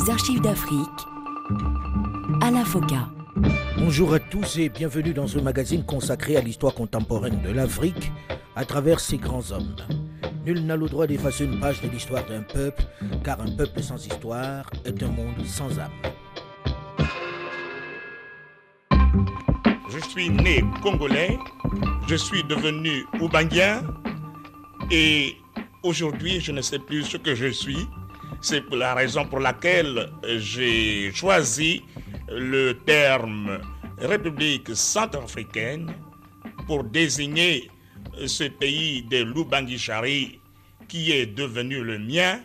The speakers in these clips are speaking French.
Les archives d'Afrique, Alain Foka. Bonjour à tous et bienvenue dans ce magazine consacré à l'histoire contemporaine de l'Afrique à travers ses grands hommes. Nul n'a le droit d'effacer une page de l'histoire d'un peuple, car un peuple sans histoire est un monde sans âme. Je suis né congolais, je suis devenu oubangien et aujourd'hui je ne sais plus ce que je suis. C'est la raison pour laquelle j'ai choisi le terme République centrafricaine pour désigner ce pays de l'Ubangi-Chari qui est devenu le mien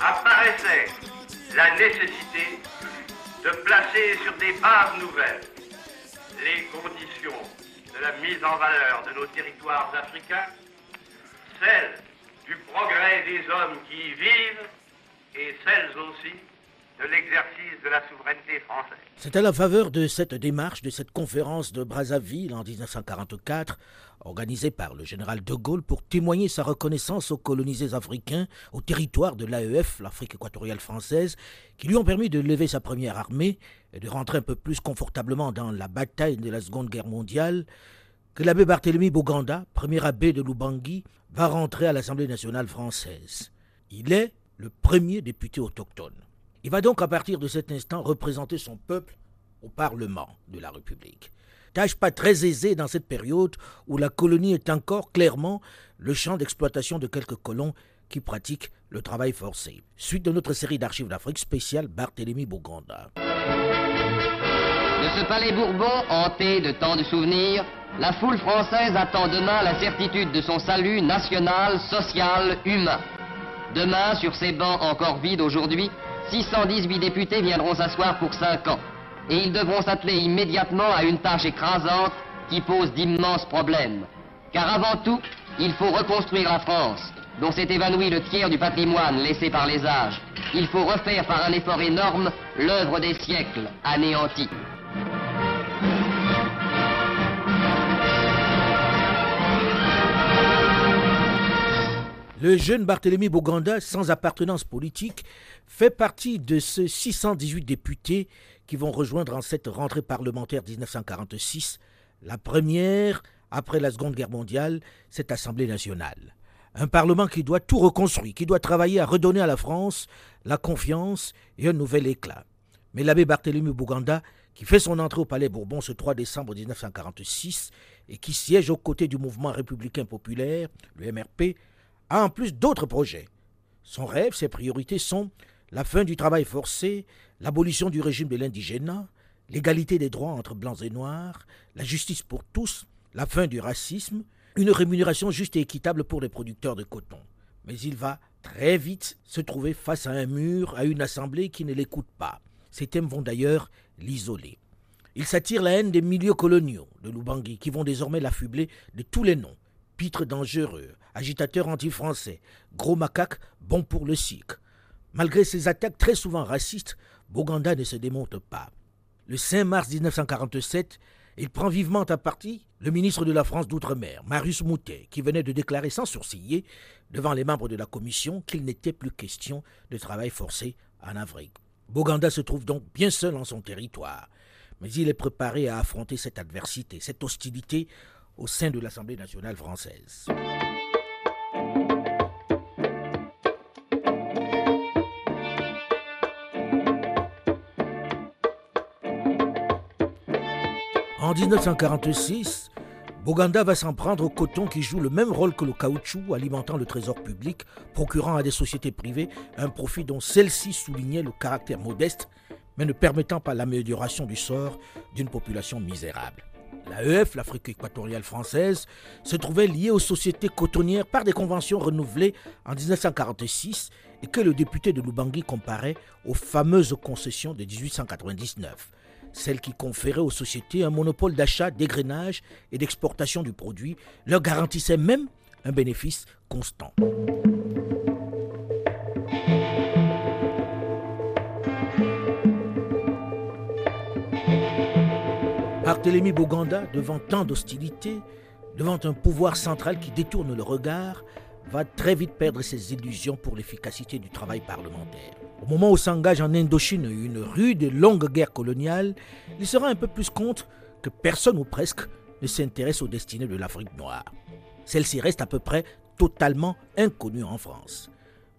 apparaissait la nécessité de placer sur des bases nouvelles les conditions de la mise en valeur de nos territoires africains, celles du progrès des hommes qui y vivent et celles aussi de l'exercice de la souveraineté française. C'est à la faveur de cette démarche, de cette conférence de Brazzaville en 1944, organisée par le général de Gaulle pour témoigner sa reconnaissance aux colonisés africains, au territoire de l'AEF, l'Afrique équatoriale française, qui lui ont permis de lever sa première armée et de rentrer un peu plus confortablement dans la bataille de la Seconde Guerre mondiale, que l'abbé Barthélemy Boganda, premier abbé de Lubangui, va rentrer à l'Assemblée nationale française. Il est le premier député autochtone. Il va donc à partir de cet instant représenter son peuple au Parlement de la République. Tâche pas très aisée dans cette période où la colonie est encore clairement le champ d'exploitation de quelques colons qui pratiquent le travail forcé. Suite de notre série d'archives d'Afrique spéciale Barthélemy Boganda. De ce palais Bourbon, hanté de tant de souvenirs, la foule française attend demain la certitude de son salut national, social, humain. Demain, sur ces bancs encore vides aujourd'hui, 618 députés viendront s'asseoir pour 5 ans. Et ils devront s'atteler immédiatement à une tâche écrasante qui pose d'immenses problèmes. Car avant tout, il faut reconstruire la France, dont s'est évanoui le tiers du patrimoine laissé par les âges. Il faut refaire par un effort énorme l'œuvre des siècles anéantis. Le jeune Barthélemy Boganda, sans appartenance politique, fait partie de ceux 618 députés qui vont rejoindre en cette rentrée parlementaire 1946, la première après la Seconde Guerre mondiale, cette Assemblée nationale. Un Parlement qui doit tout reconstruire, qui doit travailler à redonner à la France la confiance et un nouvel éclat. Mais l'abbé Barthélemy Boganda, qui fait son entrée au Palais Bourbon ce 3 décembre 1946 et qui siège aux côtés du mouvement républicain populaire, le MRP, a en plus d'autres projets. Son rêve, ses priorités sont la fin du travail forcé, l'abolition du régime de l'indigénat, l'égalité des droits entre blancs et noirs, la justice pour tous, la fin du racisme, une rémunération juste et équitable pour les producteurs de coton. Mais il va très vite se trouver face à un mur, à une assemblée qui ne l'écoute pas. Ces thèmes vont d'ailleurs l'isoler. Il s'attire la haine des milieux coloniaux de Lubangui qui vont désormais l'affubler de tous les noms. Pitre dangereux, agitateur anti-français, gros macaque bon pour le cirque. Malgré ses attaques très souvent racistes, Boganda ne se démonte pas. Le 5 mars 1947, il prend vivement à partie le ministre de la France d'Outre-mer, Marius Moutet, qui venait de déclarer sans sourciller devant les membres de la commission qu'il n'était plus question de travail forcé en Afrique. Boganda se trouve donc bien seul en son territoire, mais il est préparé à affronter cette adversité, cette hostilité au sein de l'Assemblée nationale française. En 1946, Boganda va s'en prendre au coton qui joue le même rôle que le caoutchouc, alimentant le trésor public, procurant à des sociétés privées un profit dont celle-ci soulignait le caractère modeste, mais ne permettant pas l'amélioration du sort d'une population misérable. L'AEF, l'Afrique équatoriale française, se trouvait liée aux sociétés cotonnières par des conventions renouvelées en 1946 et que le député de Lubangui comparait aux fameuses concessions de 1899 celle qui conférait aux sociétés un monopole d'achat, d'égrenage et d'exportation du produit, leur garantissait même un bénéfice constant. Barthélemy Boganda, devant tant d'hostilité, devant un pouvoir central qui détourne le regard, va très vite perdre ses illusions pour l'efficacité du travail parlementaire. Au moment où s'engage en Indochine une rude et longue guerre coloniale, il sera un peu plus compte que personne ou presque ne s'intéresse aux destinées de l'Afrique noire. Celle-ci reste à peu près totalement inconnue en France.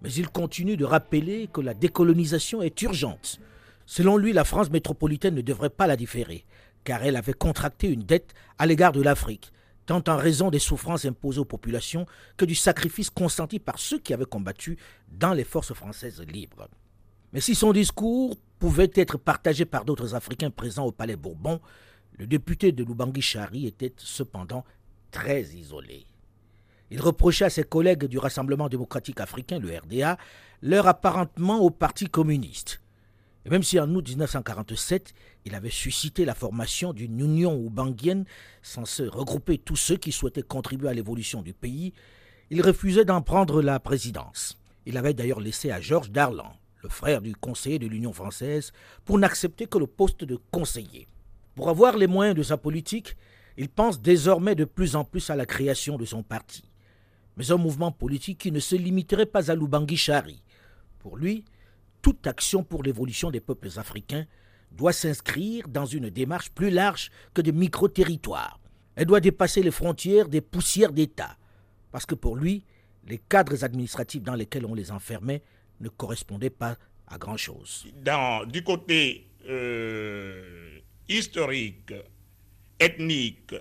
Mais il continue de rappeler que la décolonisation est urgente. Selon lui, la France métropolitaine ne devrait pas la différer, car elle avait contracté une dette à l'égard de l'Afrique, tant en raison des souffrances imposées aux populations que du sacrifice consenti par ceux qui avaient combattu dans les forces françaises libres. Mais si son discours pouvait être partagé par d'autres Africains présents au Palais Bourbon, le député de Lubangui Chari était cependant très isolé. Il reprochait à ses collègues du Rassemblement démocratique africain, le RDA, leur apparentement au Parti communiste. Et même si en août 1947, il avait suscité la formation d'une union oubanguienne censée regrouper tous ceux qui souhaitaient contribuer à l'évolution du pays, il refusait d'en prendre la présidence. Il avait d'ailleurs laissé à Georges Darlan, le frère du conseiller de l'Union française, pour n'accepter que le poste de conseiller. Pour avoir les moyens de sa politique, il pense désormais de plus en plus à la création de son parti. Mais un mouvement politique qui ne se limiterait pas à Lubangui Chari. Pour lui, toute action pour l'évolution des peuples africains doit s'inscrire dans une démarche plus large que des micro-territoires. Elle doit dépasser les frontières des poussières d'État, parce que pour lui, les cadres administratifs dans lesquels on les enfermait ne correspondaient pas à grand-chose. du côté euh, historique, ethnique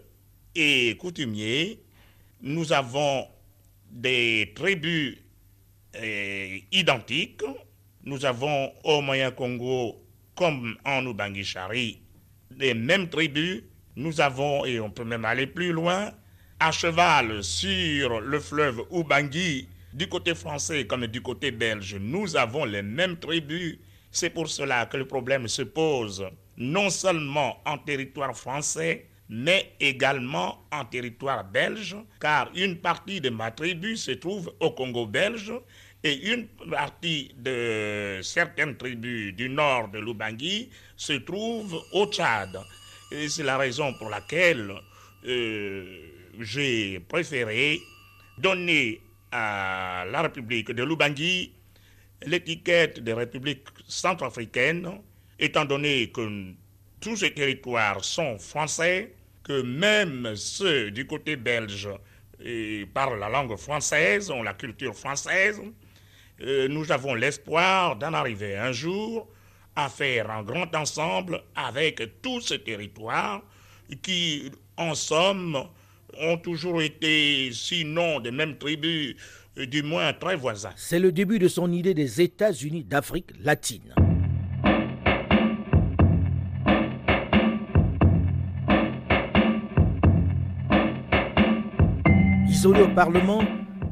et coutumier, nous avons des tribus euh, identiques nous avons au Moyen-Congo, comme en Ubangi-Chari, les mêmes tribus. Nous avons, et on peut même aller plus loin, à cheval sur le fleuve Ubangi, du côté français comme du côté belge, nous avons les mêmes tribus. C'est pour cela que le problème se pose non seulement en territoire français, mais également en territoire belge, car une partie de ma tribu se trouve au Congo belge et une partie de certaines tribus du nord de l'Ubangi se trouve au Tchad. Et c'est la raison pour laquelle euh, j'ai préféré donner à la République de l'Ubangi l'étiquette de République centrafricaine, étant donné que tous ces territoires sont français, que même ceux du côté belge parlent la langue française, ont la culture française, euh, nous avons l'espoir d'en arriver un jour à faire un grand ensemble avec tous ces territoires qui, en somme, ont toujours été, sinon des mêmes tribus, du moins très voisins. C'est le début de son idée des États-Unis d'Afrique latine. Isolé au Parlement,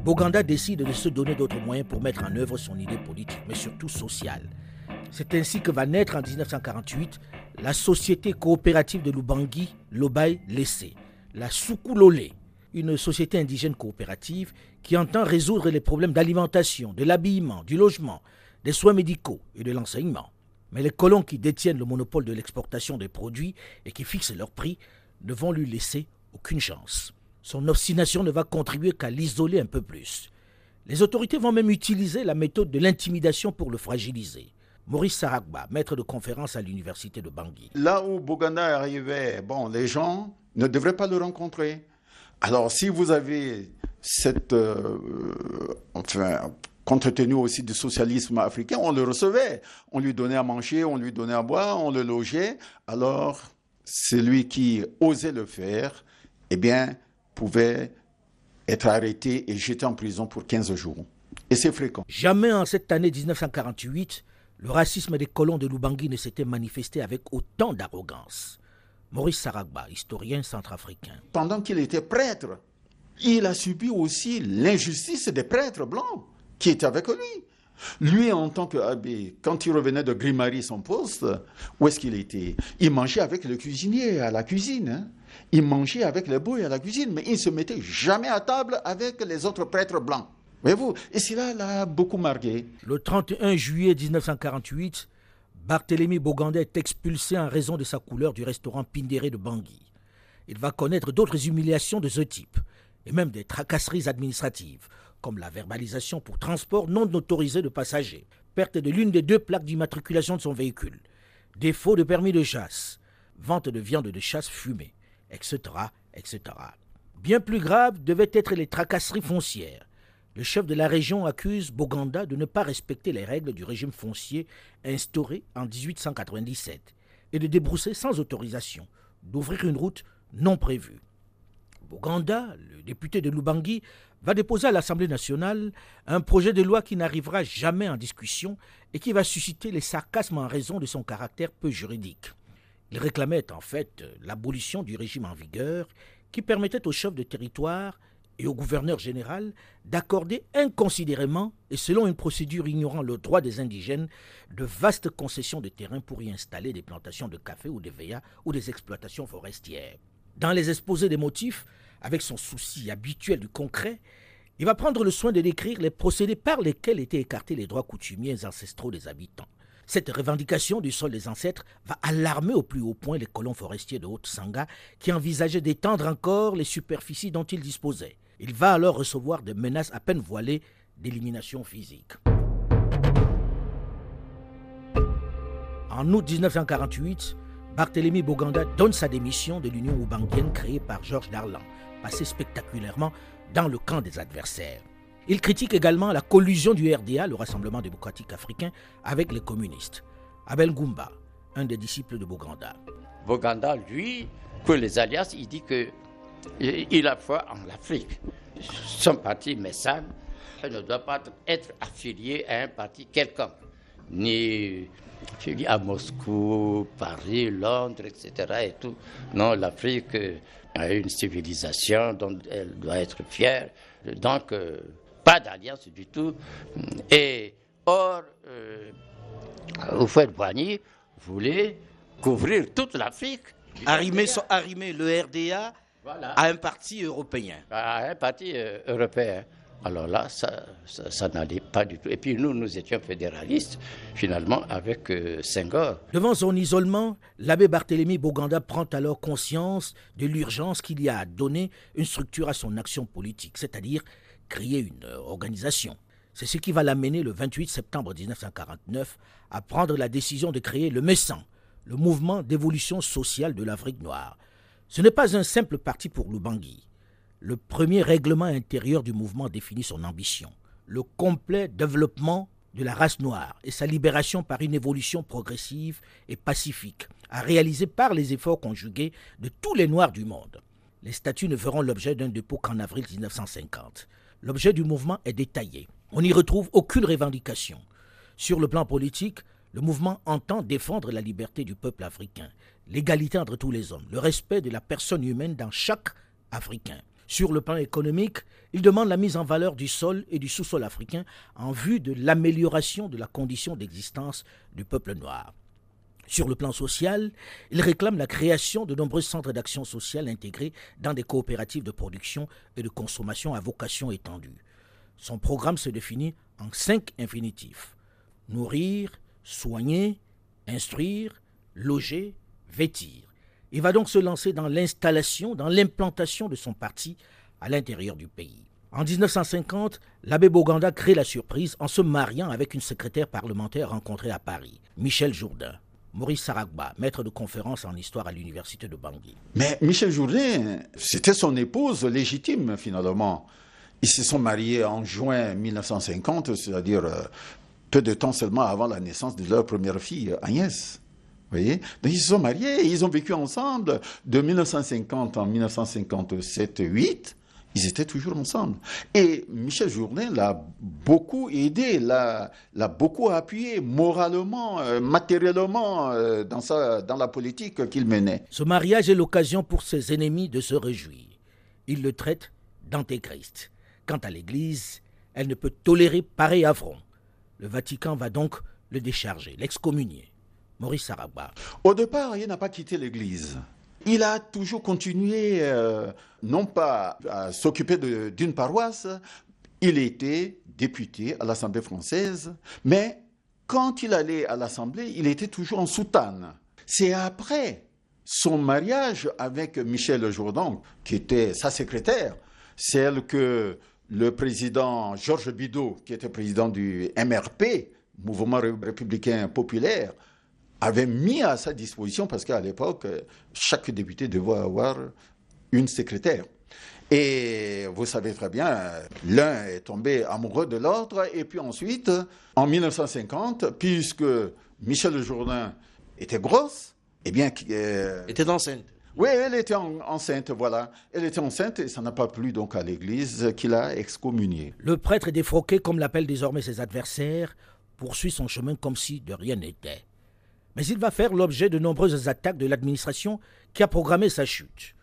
Boganda décide de se donner d'autres moyens pour mettre en œuvre son idée politique, mais surtout sociale. C'est ainsi que va naître en 1948 la Société coopérative de Lubangui, Lobai Lessé, la Soukoulolé, une société indigène coopérative qui entend résoudre les problèmes d'alimentation, de l'habillement, du logement, des soins médicaux et de l'enseignement. Mais les colons qui détiennent le monopole de l'exportation des produits et qui fixent leurs prix ne vont lui laisser aucune chance. Son obstination ne va contribuer qu'à l'isoler un peu plus. Les autorités vont même utiliser la méthode de l'intimidation pour le fragiliser. Maurice Saragba, maître de conférence à l'université de Bangui. Là où Boganda arrivait, bon, les gens ne devraient pas le rencontrer. Alors, si vous avez cette, euh, enfin, aussi du socialisme africain, on le recevait, on lui donnait à manger, on lui donnait à boire, on le logeait. Alors, celui qui osait le faire, eh bien, pouvait être arrêté et jeté en prison pour 15 jours. Et c'est fréquent. Jamais en cette année 1948, le racisme des colons de Lubangui ne s'était manifesté avec autant d'arrogance. Maurice Saragba, historien centrafricain. Pendant qu'il était prêtre, il a subi aussi l'injustice des prêtres blancs qui étaient avec lui. Lui, en tant qu'abbé, quand il revenait de Grimari, son poste, où est-ce qu'il était? Il mangeait avec le cuisinier à la cuisine. Hein. Il mangeait avec les boys à la cuisine, mais il ne se mettait jamais à table avec les autres prêtres blancs. Voyez-vous Et cela l'a beaucoup marqué. Le 31 juillet 1948, Barthélemy Boganda est expulsé en raison de sa couleur du restaurant Pindéré de Bangui. Il va connaître d'autres humiliations de ce type, et même des tracasseries administratives, comme la verbalisation pour transport non autorisé de passagers, perte de l'une des deux plaques d'immatriculation de son véhicule, défaut de permis de chasse, vente de viande de chasse fumée, etc., etc. Bien plus grave devaient être les tracasseries foncières. Le chef de la région accuse Boganda de ne pas respecter les règles du régime foncier instauré en 1897 et de débrousser sans autorisation, d'ouvrir une route non prévue. Boganda, le député de Lubangui, va déposer à l'Assemblée nationale un projet de loi qui n'arrivera jamais en discussion et qui va susciter les sarcasmes en raison de son caractère peu juridique. Il réclamait en fait l'abolition du régime en vigueur qui permettait aux chefs de territoire et au gouverneur général d'accorder inconsidérément et selon une procédure ignorant le droit des indigènes de vastes concessions de terrain pour y installer des plantations de café ou de veillas ou des exploitations forestières. Dans les exposés des motifs, avec son souci habituel du concret, il va prendre le soin de décrire les procédés par lesquels étaient écartés les droits coutumiers ancestraux des habitants. Cette revendication du sol des ancêtres va alarmer au plus haut point les colons forestiers de Haute-Sanga qui envisageaient d'étendre encore les superficies dont ils disposaient. Il va alors recevoir des menaces à peine voilées d'élimination physique. En août 1948, Barthélemy Boganda donne sa démission de l'Union oubanguienne créée par Georges Darlan, passé spectaculairement dans le camp des adversaires. Il critique également la collusion du RDA, le Rassemblement démocratique africain, avec les communistes. Abel Goumba, un des disciples de Boganda. Boganda, lui, pour les alliances, il dit que il a foi en l'Afrique. Son parti Messam ne doit pas être affilié à un parti quelconque, ni à Moscou, Paris, Londres, etc. Et. Non, l'Afrique une civilisation dont elle doit être fière. Donc, euh, pas d'alliance du tout. Et or, euh, Boigny voulait couvrir toute l'Afrique. Arrimer, arrimer le RDA à un parti européen. À un parti euh, européen. Alors là, ça, n'allait pas du tout. Et puis nous, nous étions fédéralistes, finalement, avec euh, Senghor. Devant son isolement, l'abbé Barthélemy Boganda prend alors conscience de l'urgence qu'il y a à donner une structure à son action politique, c'est-à-dire créer une euh, organisation. C'est ce qui va l'amener le 28 septembre 1949 à prendre la décision de créer le MESSAN, le mouvement d'évolution sociale de l'Afrique noire. Ce n'est pas un simple parti pour Lubangui. Le premier règlement intérieur du mouvement définit son ambition, le complet développement de la race noire et sa libération par une évolution progressive et pacifique, à réaliser par les efforts conjugués de tous les Noirs du monde. Les statuts ne feront l'objet d'un dépôt qu'en avril 1950. L'objet du mouvement est détaillé. On n'y retrouve aucune revendication. Sur le plan politique, le mouvement entend défendre la liberté du peuple africain, l'égalité entre tous les hommes, le respect de la personne humaine dans chaque Africain. Sur le plan économique, il demande la mise en valeur du sol et du sous-sol africain en vue de l'amélioration de la condition d'existence du peuple noir. Sur le plan social, il réclame la création de nombreux centres d'action sociale intégrés dans des coopératives de production et de consommation à vocation étendue. Son programme se définit en cinq infinitifs. Nourrir, soigner, instruire, loger, vêtir. Il va donc se lancer dans l'installation, dans l'implantation de son parti à l'intérieur du pays. En 1950, l'abbé Boganda crée la surprise en se mariant avec une secrétaire parlementaire rencontrée à Paris, Michel Jourdain. Maurice Saragba, maître de conférence en histoire à l'université de Bangui. Mais Michel Jourdain, c'était son épouse légitime finalement. Ils se sont mariés en juin 1950, c'est-à-dire euh, peu de temps seulement avant la naissance de leur première fille, Agnès. Donc ils se sont mariés, ils ont vécu ensemble de 1950 en 1957-8. Ils étaient toujours ensemble. Et Michel Jourdain l'a beaucoup aidé, l'a, beaucoup appuyé moralement, euh, matériellement euh, dans, dans la politique qu'il menait. Ce mariage est l'occasion pour ses ennemis de se réjouir. Ils le traitent d'antéchrist. Quant à l'Église, elle ne peut tolérer pareil affront. Le Vatican va donc le décharger, l'excommunier. Maurice Saragba. Au départ, il n'a pas quitté l'Église. Il a toujours continué, euh, non pas à s'occuper d'une paroisse, il était député à l'Assemblée française, mais quand il allait à l'Assemblée, il était toujours en soutane. C'est après son mariage avec Michel Jourdan, qui était sa secrétaire, celle que le président Georges Bidault, qui était président du MRP, Mouvement républicain populaire, avait mis à sa disposition, parce qu'à l'époque, chaque député devait avoir une secrétaire. Et vous savez très bien, l'un est tombé amoureux de l'autre, et puis ensuite, en 1950, puisque Michel Jourdain était grosse, eh bien... Euh, était enceinte. Oui, elle était enceinte, voilà. Elle était enceinte et ça n'a pas plu donc à l'Église qui l'a excommuniée. Le prêtre est défroqué, comme l'appellent désormais ses adversaires, poursuit son chemin comme si de rien n'était. Mais il va faire l'objet de nombreuses attaques de l'administration qui a programmé sa chute.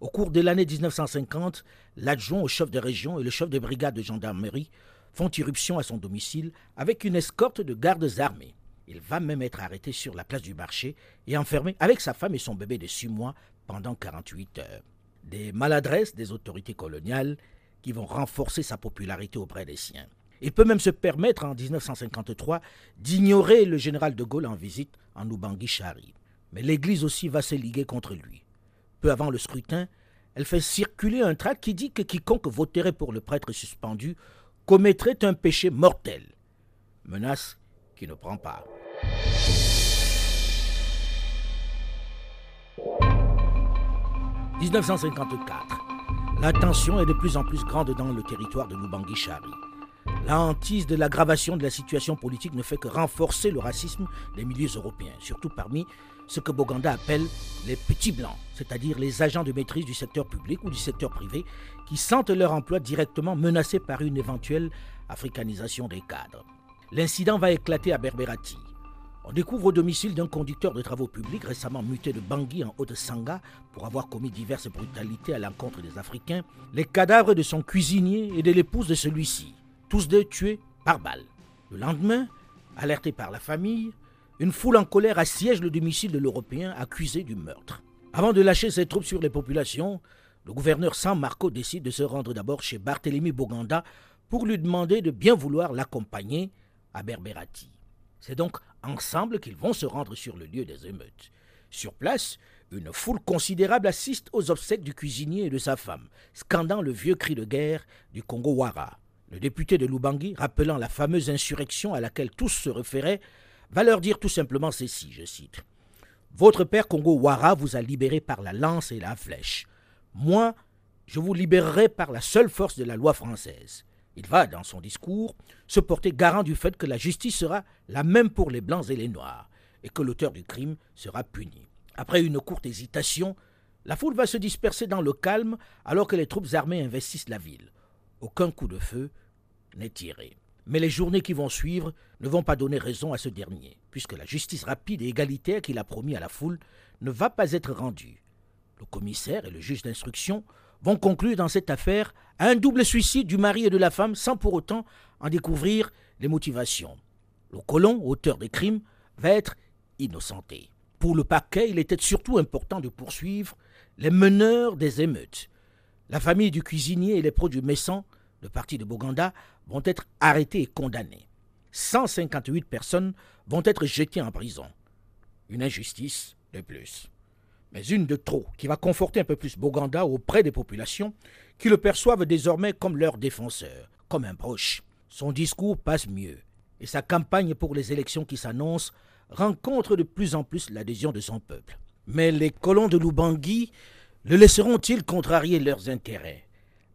Au cours de l'année 1950, l'adjoint au chef de région et le chef de brigade de gendarmerie font irruption à son domicile avec une escorte de gardes armés. Il va même être arrêté sur la place du marché et enfermé avec sa femme et son bébé de six mois pendant 48 heures. Des maladresses des autorités coloniales qui vont renforcer sa popularité auprès des siens. Il peut même se permettre en 1953 d'ignorer le général de Gaulle en visite en Ubangui-Chari. Mais l'Église aussi va se liguer contre lui. Peu avant le scrutin, elle fait circuler un tract qui dit que quiconque voterait pour le prêtre suspendu commettrait un péché mortel. Menace qui ne prend pas. 1954. La tension est de plus en plus grande dans le territoire de Lubangui-Chari. La hantise de l'aggravation de la situation politique ne fait que renforcer le racisme des milieux européens, surtout parmi ce que Boganda appelle les petits blancs, c'est-à-dire les agents de maîtrise du secteur public ou du secteur privé qui sentent leur emploi directement menacé par une éventuelle africanisation des cadres. L'incident va éclater à Berberati. On découvre au domicile d'un conducteur de travaux publics récemment muté de Bangui en Haute-Sanga pour avoir commis diverses brutalités à l'encontre des Africains les cadavres de son cuisinier et de l'épouse de celui-ci, tous deux tués par balle. Le lendemain, alerté par la famille, une foule en colère assiège le domicile de l'Européen accusé du meurtre. Avant de lâcher ses troupes sur les populations, le gouverneur San Marco décide de se rendre d'abord chez Barthélemy Boganda pour lui demander de bien vouloir l'accompagner à Berberati. C'est donc ensemble qu'ils vont se rendre sur le lieu des émeutes. Sur place, une foule considérable assiste aux obsèques du cuisinier et de sa femme, scandant le vieux cri de guerre du Congo Wara. Le député de Lubangui, rappelant la fameuse insurrection à laquelle tous se référaient, va leur dire tout simplement ceci, je cite. Votre père Congo Wara vous a libéré par la lance et la flèche. Moi, je vous libérerai par la seule force de la loi française. Il va, dans son discours, se porter garant du fait que la justice sera la même pour les blancs et les noirs, et que l'auteur du crime sera puni. Après une courte hésitation, la foule va se disperser dans le calme alors que les troupes armées investissent la ville. Aucun coup de feu n'est tiré. Mais les journées qui vont suivre ne vont pas donner raison à ce dernier, puisque la justice rapide et égalitaire qu'il a promis à la foule ne va pas être rendue. Le commissaire et le juge d'instruction vont conclure dans cette affaire un double suicide du mari et de la femme sans pour autant en découvrir les motivations. Le colon, auteur des crimes, va être innocenté. Pour le paquet, il était surtout important de poursuivre les meneurs des émeutes. La famille du cuisinier et les pros du Messan, le parti de Boganda, vont être arrêtés et condamnés. 158 personnes vont être jetées en prison. Une injustice de plus mais une de trop, qui va conforter un peu plus Boganda auprès des populations qui le perçoivent désormais comme leur défenseur, comme un proche. Son discours passe mieux, et sa campagne pour les élections qui s'annoncent rencontre de plus en plus l'adhésion de son peuple. Mais les colons de Lubangui le laisseront-ils contrarier leurs intérêts?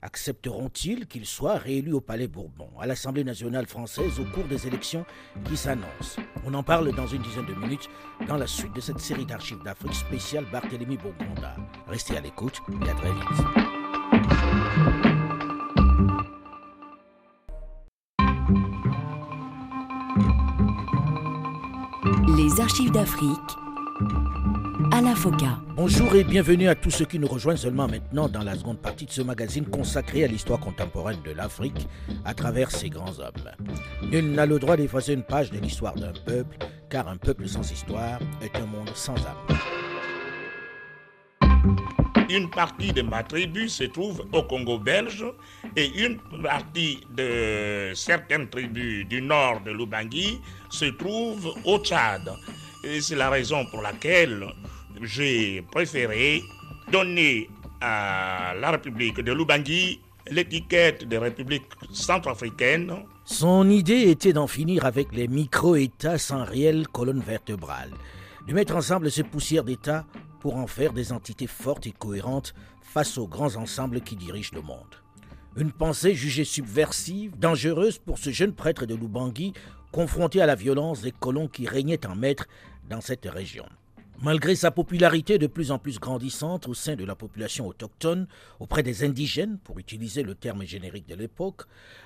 Accepteront-ils qu'il soit réélu au Palais Bourbon, à l'Assemblée nationale française, au cours des élections qui s'annoncent? On en parle dans une dizaine de minutes dans la suite de cette série d'archives d'Afrique spéciale Barthélemy Bourgonda. Restez à l'écoute et à très vite. Les archives d'Afrique Bonjour et bienvenue à tous ceux qui nous rejoignent seulement maintenant dans la seconde partie de ce magazine consacré à l'histoire contemporaine de l'Afrique à travers ses grands hommes. Nul n'a le droit d'effacer une page de l'histoire d'un peuple, car un peuple sans histoire est un monde sans âme. une partie de ma tribu se trouve au Congo belge et une partie de certaines tribus du nord de l'Ubangi se trouve au Tchad. Et c'est la raison pour laquelle j'ai préféré donner à la République de l'Ubangi l'étiquette de République centrafricaine. Son idée était d'en finir avec les micro-États sans réelle colonne vertébrale, de mettre ensemble ces poussières d'États pour en faire des entités fortes et cohérentes face aux grands ensembles qui dirigent le monde. Une pensée jugée subversive, dangereuse pour ce jeune prêtre de Lubangui, confronté à la violence des colons qui régnaient en maître dans cette région. Malgré sa popularité de plus en plus grandissante au sein de la population autochtone, auprès des indigènes, pour utiliser le terme générique de l'époque,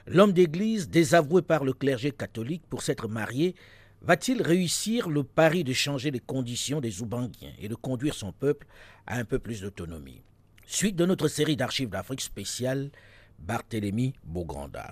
l'homme d'Église, désavoué par le clergé catholique pour s'être marié, va-t-il réussir le pari de changer les conditions des Oubanguiens et de conduire son peuple à un peu plus d'autonomie? Suite de notre série d'archives d'Afrique spéciale, Barthélemy Bogranda.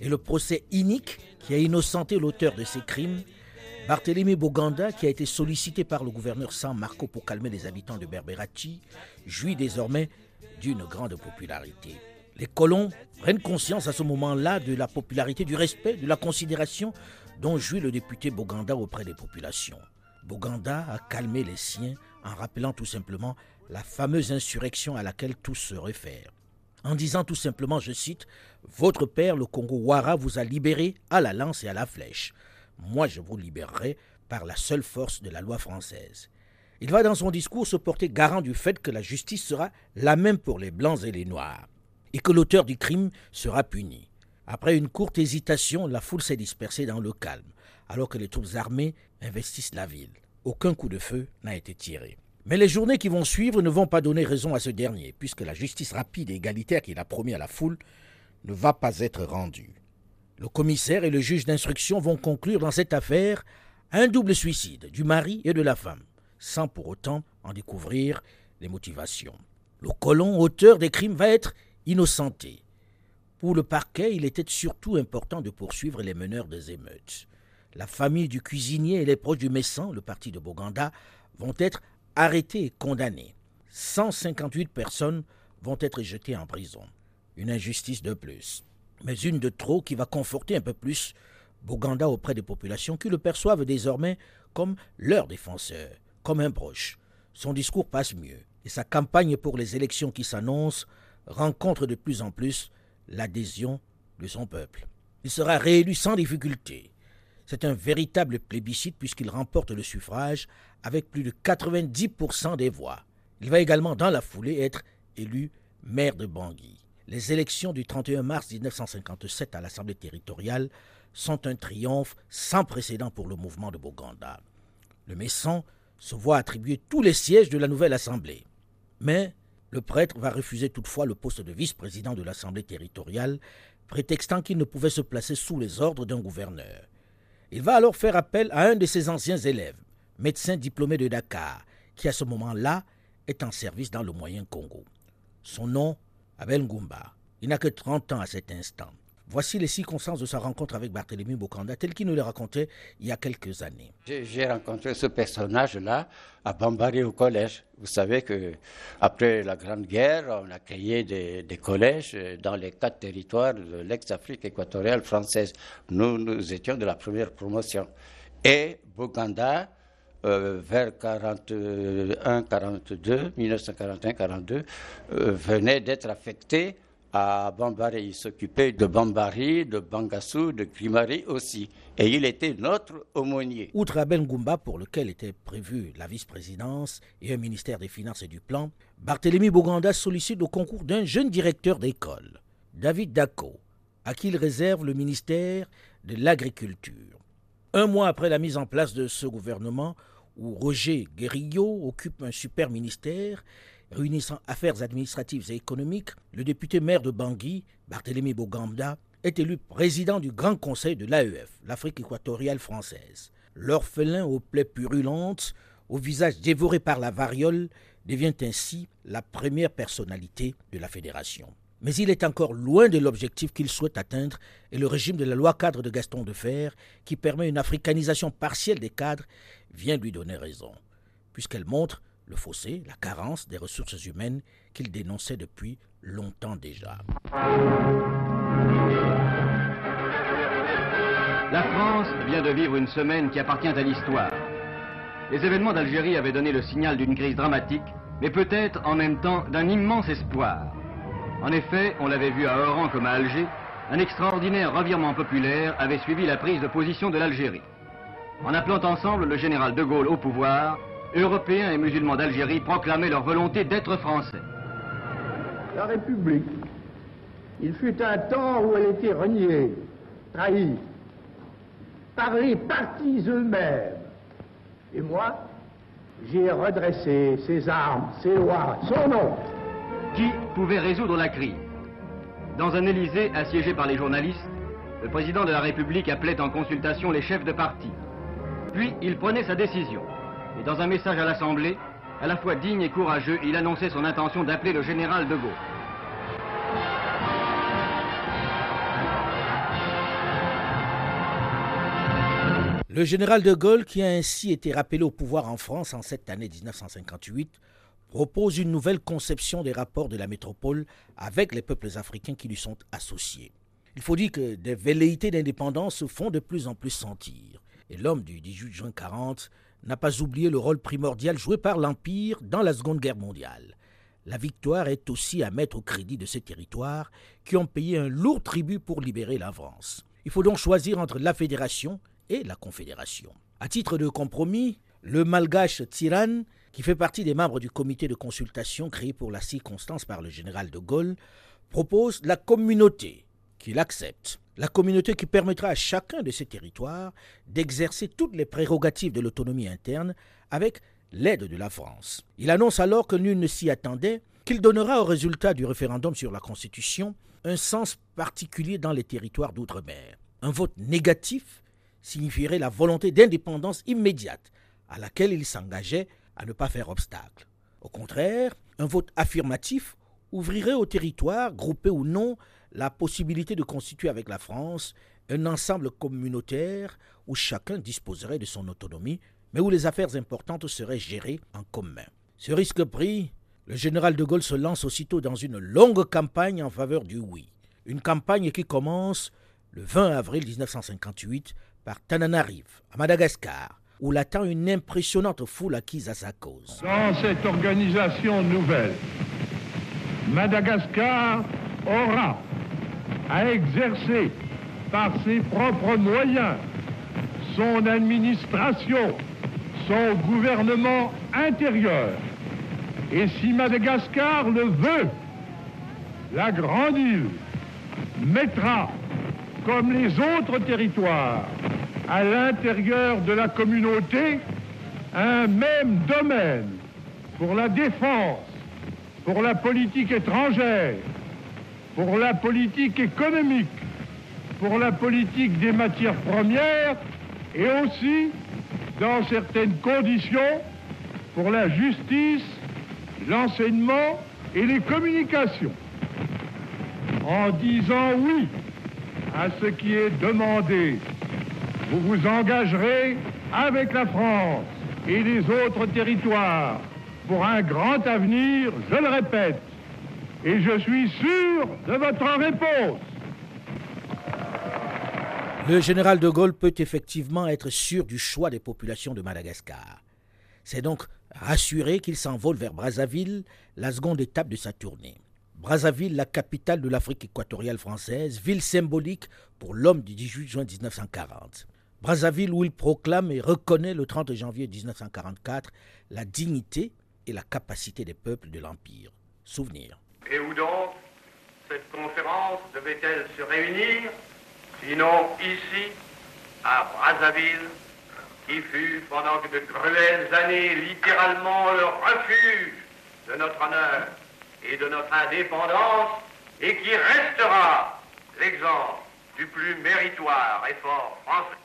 et le procès inique qui a innocenté l'auteur de ces crimes, Barthélemy Boganda, qui a été sollicité par le gouverneur San Marco pour calmer les habitants de Berberati, jouit désormais d'une grande popularité. Les colons prennent conscience à ce moment-là de la popularité, du respect, de la considération dont jouit le député Boganda auprès des populations. Boganda a calmé les siens en rappelant tout simplement la fameuse insurrection à laquelle tous se réfèrent. En disant tout simplement, je cite, Votre père, le Congo Wara, vous a libéré à la lance et à la flèche. Moi, je vous libérerai par la seule force de la loi française. Il va dans son discours se porter garant du fait que la justice sera la même pour les blancs et les noirs, et que l'auteur du crime sera puni. Après une courte hésitation, la foule s'est dispersée dans le calme, alors que les troupes armées investissent la ville. Aucun coup de feu n'a été tiré. Mais les journées qui vont suivre ne vont pas donner raison à ce dernier, puisque la justice rapide et égalitaire qu'il a promis à la foule ne va pas être rendue. Le commissaire et le juge d'instruction vont conclure dans cette affaire un double suicide du mari et de la femme, sans pour autant en découvrir les motivations. Le colon, auteur des crimes, va être innocenté. Pour le parquet, il était surtout important de poursuivre les meneurs des émeutes. La famille du cuisinier et les proches du Messan, le parti de Boganda, vont être arrêtés et condamnés. 158 personnes vont être jetées en prison. Une injustice de plus, mais une de trop qui va conforter un peu plus Boganda auprès des populations qui le perçoivent désormais comme leur défenseur, comme un proche. Son discours passe mieux et sa campagne pour les élections qui s'annoncent rencontre de plus en plus l'adhésion de son peuple. Il sera réélu sans difficulté. C'est un véritable plébiscite puisqu'il remporte le suffrage avec plus de 90% des voix. Il va également dans la foulée être élu maire de Bangui. Les élections du 31 mars 1957 à l'Assemblée territoriale sont un triomphe sans précédent pour le mouvement de Boganda. Le Messan se voit attribuer tous les sièges de la nouvelle Assemblée. Mais le prêtre va refuser toutefois le poste de vice-président de l'Assemblée territoriale, prétextant qu'il ne pouvait se placer sous les ordres d'un gouverneur. Il va alors faire appel à un de ses anciens élèves, médecin diplômé de Dakar, qui à ce moment-là est en service dans le Moyen Congo. Son nom, Abel Ngumba. Il n'a que 30 ans à cet instant. Voici les circonstances de sa rencontre avec Barthélemy Bokanda, tel qu'il nous le racontait il y a quelques années. J'ai rencontré ce personnage-là à Bambari au collège. Vous savez que après la Grande Guerre, on a créé des, collèges dans les quatre territoires de l'ex-Afrique équatoriale française. Nous, nous étions de la première promotion. Et Boganda, euh, vers 41, 42, 1941-42, euh, venait d'être affecté à Bambari. Il s'occupait de Bambari, de Bangassou, de Grimari aussi. Et il était notre aumônier. Outre Abel Ngumba, pour lequel était prévue la vice-présidence et un ministère des Finances et du Plan, Barthélemy Boganda sollicite le concours d'un jeune directeur d'école, David Dako, à qui il réserve le ministère de l'Agriculture. Un mois après la mise en place de ce gouvernement, où Roger Guérillo occupe un super ministère réunissant affaires administratives et économiques, le député maire de Bangui, Barthélemy Boganda, est élu président du Grand Conseil de l'AEF, l'Afrique équatoriale française. L'orphelin aux plaies purulentes, au visage dévoré par la variole, devient ainsi la première personnalité de la fédération. Mais il est encore loin de l'objectif qu'il souhaite atteindre et le régime de la loi cadre de Gaston de Fer, qui permet une africanisation partielle des cadres, vient lui donner raison, puisqu'elle montre le fossé, la carence des ressources humaines qu'il dénonçait depuis longtemps déjà. La France vient de vivre une semaine qui appartient à l'histoire. Les événements d'Algérie avaient donné le signal d'une crise dramatique, mais peut-être en même temps d'un immense espoir. En effet, on l'avait vu à Oran comme à Alger, un extraordinaire revirement populaire avait suivi la prise de position de l'Algérie. En appelant ensemble le général de Gaulle au pouvoir, Européens et musulmans d'Algérie proclamaient leur volonté d'être français. La République, il fut un temps où elle était reniée, trahie, par les partis eux-mêmes. Et moi, j'ai redressé ses armes, ses lois, son nom. Qui pouvait résoudre la crise? Dans un Élysée assiégé par les journalistes, le président de la République appelait en consultation les chefs de parti. Puis il prenait sa décision. Et dans un message à l'Assemblée, à la fois digne et courageux, il annonçait son intention d'appeler le général de Gaulle. Le général de Gaulle, qui a ainsi été rappelé au pouvoir en France en cette année 1958, propose une nouvelle conception des rapports de la métropole avec les peuples africains qui lui sont associés. Il faut dire que des velléités d'indépendance se font de plus en plus sentir. Et l'homme du 18 juin 40 n'a pas oublié le rôle primordial joué par l'Empire dans la Seconde Guerre mondiale. La victoire est aussi à mettre au crédit de ces territoires qui ont payé un lourd tribut pour libérer la France. Il faut donc choisir entre la fédération et la confédération. À titre de compromis, le malgache Tiran, qui fait partie des membres du comité de consultation créé pour la circonstance par le général de Gaulle, propose la communauté, qu'il accepte. La communauté qui permettra à chacun de ces territoires d'exercer toutes les prérogatives de l'autonomie interne avec l'aide de la France. Il annonce alors que nul ne s'y attendait, qu'il donnera au résultat du référendum sur la Constitution un sens particulier dans les territoires d'outre-mer. Un vote négatif signifierait la volonté d'indépendance immédiate à laquelle il s'engageait à ne pas faire obstacle. Au contraire, un vote affirmatif ouvrirait aux territoires, groupés ou non, la possibilité de constituer avec la France un ensemble communautaire où chacun disposerait de son autonomie, mais où les affaires importantes seraient gérées en commun. Ce risque pris, le général de Gaulle se lance aussitôt dans une longue campagne en faveur du oui. Une campagne qui commence le 20 avril 1958 par Tananarive, à Madagascar, où l'attend une impressionnante foule acquise à sa cause. Dans cette organisation nouvelle, Madagascar aura à exercer par ses propres moyens son administration, son gouvernement intérieur. Et si Madagascar le veut, la Grande Île mettra, comme les autres territoires, à l'intérieur de la communauté, un même domaine pour la défense, pour la politique étrangère, pour la politique économique, pour la politique des matières premières et aussi, dans certaines conditions, pour la justice, l'enseignement et les communications. En disant oui à ce qui est demandé, vous vous engagerez avec la France et les autres territoires pour un grand avenir, je le répète, et je suis sûr de votre réponse. Le général de Gaulle peut effectivement être sûr du choix des populations de Madagascar. C'est donc rassuré qu'il s'envole vers Brazzaville, la seconde étape de sa tournée. Brazzaville, la capitale de l'Afrique équatoriale française, ville symbolique pour l'homme du 18 juin 1940. Brazzaville où il proclame et reconnaît le 30 janvier 1944 la dignité et la capacité des peuples de l'Empire. Souvenir. Et où donc cette conférence devait-elle se réunir, sinon ici, à Brazzaville, qui fut pendant de cruelles années littéralement le refuge de notre honneur et de notre indépendance, et qui restera l'exemple du plus méritoire effort français?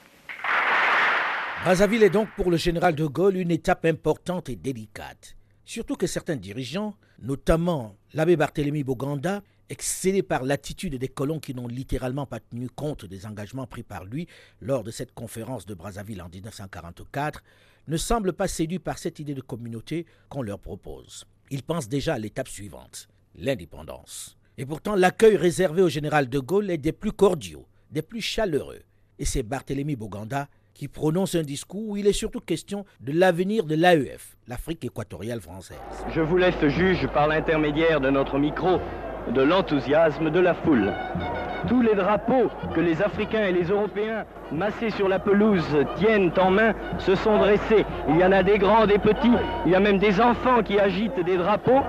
Brazzaville est donc pour le général de Gaulle une étape importante et délicate. Surtout que certains dirigeants, notamment l'abbé Barthélemy Boganda, excédé par l'attitude des colons qui n'ont littéralement pas tenu compte des engagements pris par lui lors de cette conférence de Brazzaville en 1944, ne semblent pas séduits par cette idée de communauté qu'on leur propose. Ils pensent déjà à l'étape suivante, l'indépendance. Et pourtant, l'accueil réservé au général de Gaulle est des plus cordiaux, des plus chaleureux. Et c'est Barthélemy Boganda qui prononce un discours où il est surtout question de l'avenir de l'AEF, l'Afrique équatoriale française. Je vous laisse juge par l'intermédiaire de notre micro de l'enthousiasme de la foule. Tous les drapeaux que les Africains et les Européens, massés sur la pelouse, tiennent en main, se sont dressés. Il y en a des grands, des petits, il y a même des enfants qui agitent des drapeaux.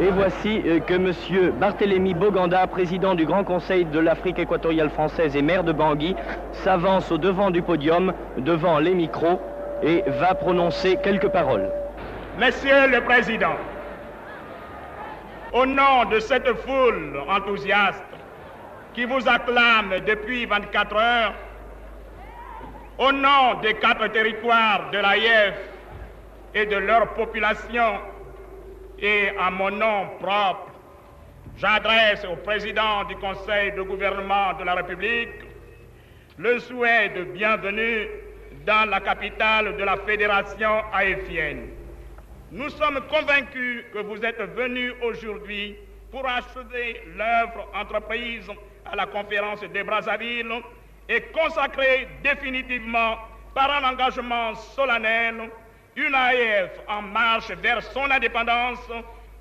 Et voici euh, que M. Barthélemy Boganda, président du Grand Conseil de l'Afrique équatoriale française et maire de Bangui, s'avance au devant du podium, devant les micros, et va prononcer quelques paroles. Monsieur le Président, au nom de cette foule enthousiaste qui vous acclame depuis 24 heures, au nom des quatre territoires de l'AIF et de leur population, et à mon nom propre, j'adresse au président du Conseil de gouvernement de la République le souhait de bienvenue dans la capitale de la Fédération haïtienne. Nous sommes convaincus que vous êtes venus aujourd'hui pour achever l'œuvre entreprise à la conférence de Brazzaville et consacrer définitivement par un engagement solennel une AEF en marche vers son indépendance,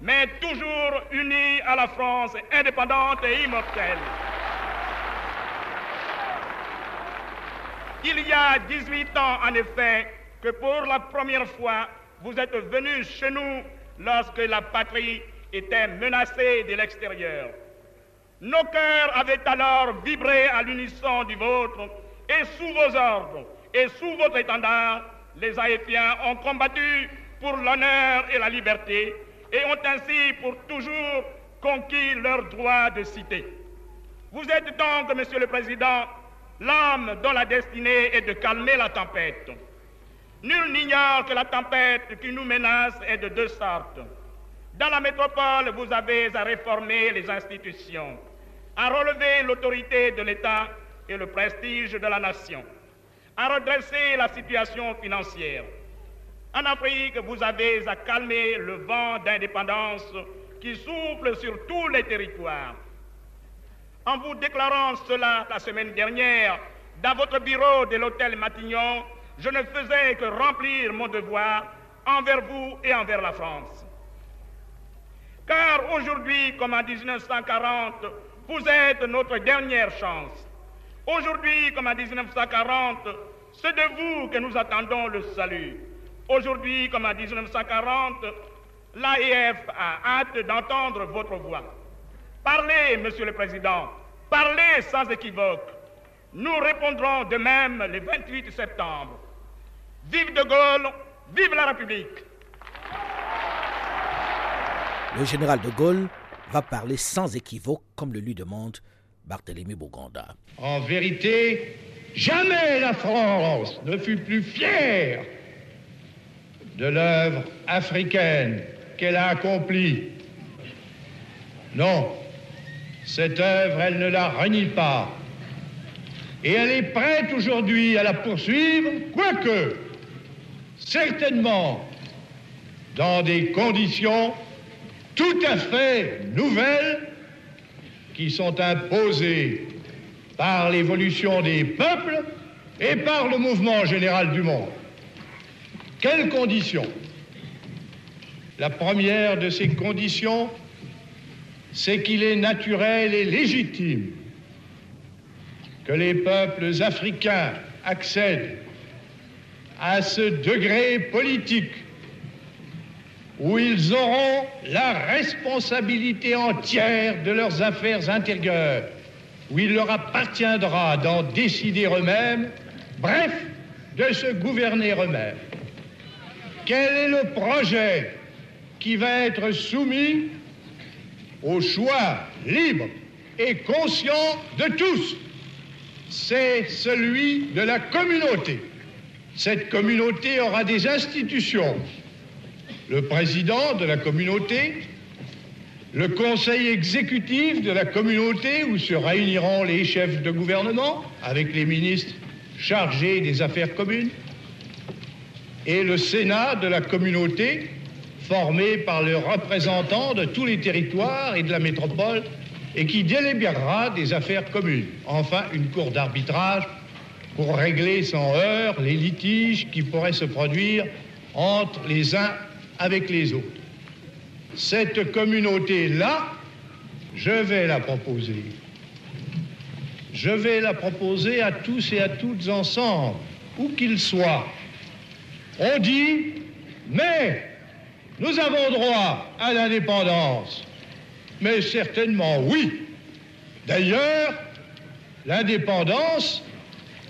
mais toujours unie à la France indépendante et immortelle. Il y a 18 ans, en effet, que pour la première fois, vous êtes venus chez nous lorsque la patrie était menacée de l'extérieur. Nos cœurs avaient alors vibré à l'unisson du vôtre et sous vos ordres et sous votre étendard, les Haïtiens ont combattu pour l'honneur et la liberté et ont ainsi pour toujours conquis leur droit de cité. Vous êtes donc, Monsieur le Président, l'homme dont la destinée est de calmer la tempête. Nul n'ignore que la tempête qui nous menace est de deux sortes. Dans la métropole, vous avez à réformer les institutions, à relever l'autorité de l'État et le prestige de la nation à redresser la situation financière. En Afrique, vous avez à calmer le vent d'indépendance qui souffle sur tous les territoires. En vous déclarant cela la semaine dernière dans votre bureau de l'hôtel Matignon, je ne faisais que remplir mon devoir envers vous et envers la France. Car aujourd'hui, comme en 1940, vous êtes notre dernière chance. Aujourd'hui, comme en 1940, c'est de vous que nous attendons le salut. Aujourd'hui, comme en 1940, l'AEF a hâte d'entendre votre voix. Parlez, Monsieur le Président, parlez sans équivoque. Nous répondrons de même le 28 septembre. Vive de Gaulle, vive la République. Le général de Gaulle va parler sans équivoque, comme le lui demande Barthélemy Bouganda. En vérité, jamais la France ne fut plus fière de l'œuvre africaine qu'elle a accomplie. Non, cette œuvre, elle ne la renie pas. Et elle est prête aujourd'hui à la poursuivre, quoique, certainement, dans des conditions tout à fait nouvelles qui sont imposées par l'évolution des peuples et par le mouvement général du monde. Quelles conditions? La première de ces conditions, c'est qu'il est naturel et légitime que les peuples africains accèdent à ce degré politique où ils auront la responsabilité entière de leurs affaires intérieures, où il leur appartiendra d'en décider eux-mêmes, bref, de se gouverner eux-mêmes. Quel est le projet qui va être soumis au choix libre et conscient de tous? C'est celui de la communauté. Cette communauté aura des institutions. Le président de la communauté, le conseil exécutif de la communauté où se réuniront les chefs de gouvernement avec les ministres chargés des affaires communes, et le Sénat de la communauté formé par le représentant de tous les territoires et de la métropole et qui délibérera des affaires communes. Enfin, une cour d'arbitrage pour régler sans heurts les litiges qui pourraient se produire entre les uns avec les autres. Cette communauté-là, je vais la proposer. Je vais la proposer à tous et à toutes ensemble, où qu'ils soient. On dit, mais nous avons droit à l'indépendance. Mais certainement oui. D'ailleurs, l'indépendance,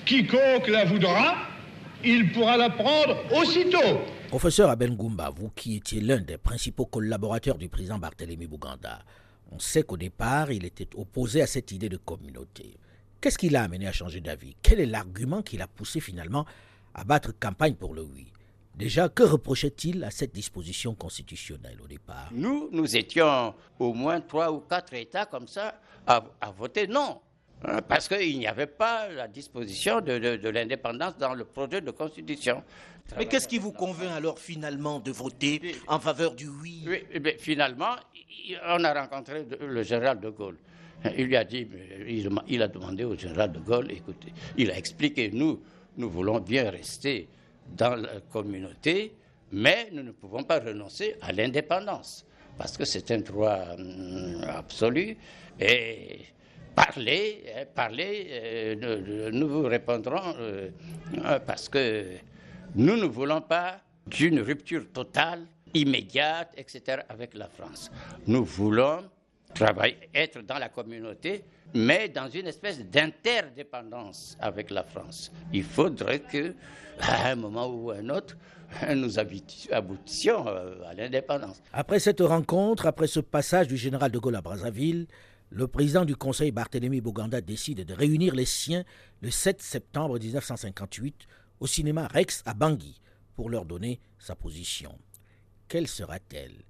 quiconque la voudra, il pourra la prendre aussitôt. Professeur Aben Goumba, vous qui étiez l'un des principaux collaborateurs du président Barthélemy Bouganda, on sait qu'au départ, il était opposé à cette idée de communauté. Qu'est-ce qui l'a amené à changer d'avis? Quel est l'argument qui l'a poussé finalement à battre campagne pour le oui? Déjà, que reprochait-il à cette disposition constitutionnelle au départ? Nous, nous étions au moins trois ou quatre États comme ça à, voter non. Hein, parce qu'il n'y avait pas la disposition de, l'indépendance dans le projet de constitution. Mais qu'est-ce qui vous convainc alors finalement de voter en faveur du oui, oui eh Finalement, on a rencontré le général de Gaulle. Il lui a dit, il a demandé au général de Gaulle, écoutez, il a expliqué, nous, nous voulons bien rester dans la communauté, mais nous ne pouvons pas renoncer à l'indépendance, parce que c'est un droit hum, absolu. Et parler, hein, parler, euh, nous vous répondrons, euh, parce que nous ne voulons pas d'une rupture totale, immédiate, etc., avec la France. Nous voulons travailler, être dans la communauté, mais dans une espèce d'interdépendance avec la France. Il faudrait que à un moment ou à un autre, nous aboutissions euh, à l'indépendance. Après cette rencontre, après ce passage du général de Gaulle à Brazzaville, le président du Conseil Barthélemy Boganda décide de réunir les siens le 7 septembre 1958 au cinéma Rex à Bangui pour leur donner sa position. Quelle sera-t-elle?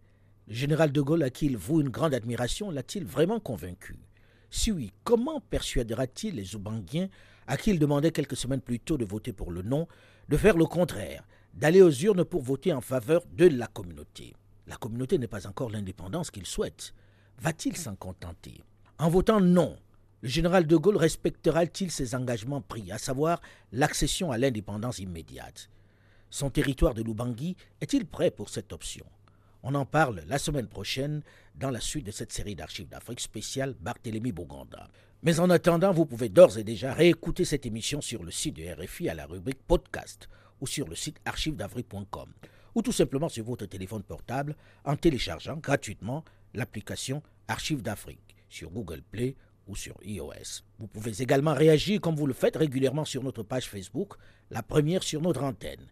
Le général de Gaulle, à qui il voue une grande admiration, l'a-t-il vraiment convaincu? Si oui, comment persuadera-t-il les Oubanguiens, à qui il demandait quelques semaines plus tôt de voter pour le non, de faire le contraire, d'aller aux urnes pour voter en faveur de la communauté? La communauté n'est pas encore l'indépendance qu'il souhaite. Va-t-il s'en contenter? En votant non, le général de Gaulle respectera-t-il ses engagements pris, à savoir l'accession à l'indépendance immédiate? Son territoire de Lubangui est-il prêt pour cette option? On en parle la semaine prochaine dans la suite de cette série d'archives d'Afrique spéciale Barthélemy Bouganda. Mais en attendant, vous pouvez d'ores et déjà réécouter cette émission sur le site de RFI à la rubrique podcast ou sur le site archivedavrique.com ou tout simplement sur votre téléphone portable en téléchargeant gratuitement l'application Archives d'Afrique sur Google Play ou sur iOS. Vous pouvez également réagir comme vous le faites régulièrement sur notre page Facebook, la première sur notre antenne.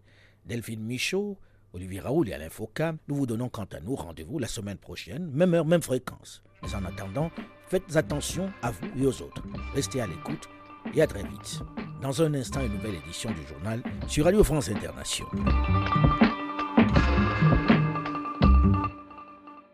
Delphine Michaud, Olivier Raoul et Alain Foucault, nous vous donnons quant à nous rendez-vous la semaine prochaine, même heure, même fréquence. Mais en attendant, faites attention à vous et aux autres. Restez à l'écoute et à très vite. Dans un instant, une nouvelle édition du journal sur Radio France Internationale.